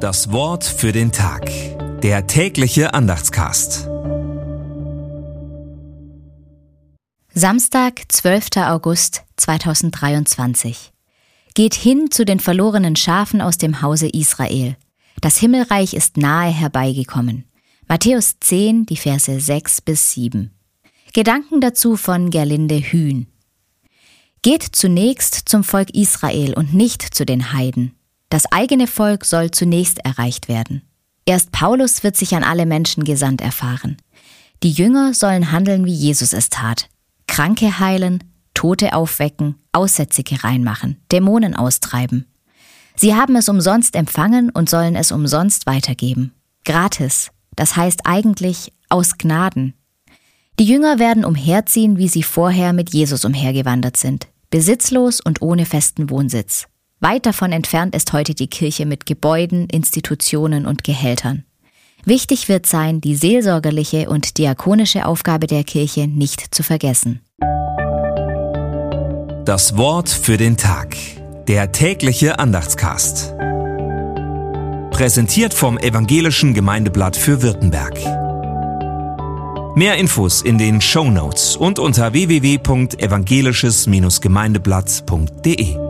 Das Wort für den Tag. Der tägliche Andachtscast. Samstag, 12. August 2023. Geht hin zu den verlorenen Schafen aus dem Hause Israel. Das Himmelreich ist nahe herbeigekommen. Matthäus 10, die Verse 6 bis 7. Gedanken dazu von Gerlinde Hühn. Geht zunächst zum Volk Israel und nicht zu den Heiden. Das eigene Volk soll zunächst erreicht werden. Erst Paulus wird sich an alle Menschen gesandt erfahren. Die Jünger sollen handeln, wie Jesus es tat. Kranke heilen, Tote aufwecken, Aussätzige reinmachen, Dämonen austreiben. Sie haben es umsonst empfangen und sollen es umsonst weitergeben. Gratis, das heißt eigentlich aus Gnaden, die Jünger werden umherziehen, wie sie vorher mit Jesus umhergewandert sind, besitzlos und ohne festen Wohnsitz. Weit davon entfernt ist heute die Kirche mit Gebäuden, Institutionen und Gehältern. Wichtig wird sein, die seelsorgerliche und diakonische Aufgabe der Kirche nicht zu vergessen. Das Wort für den Tag. Der tägliche Andachtscast. Präsentiert vom Evangelischen Gemeindeblatt für Württemberg. Mehr Infos in den Show Notes und unter www.evangelisches-gemeindeblatt.de.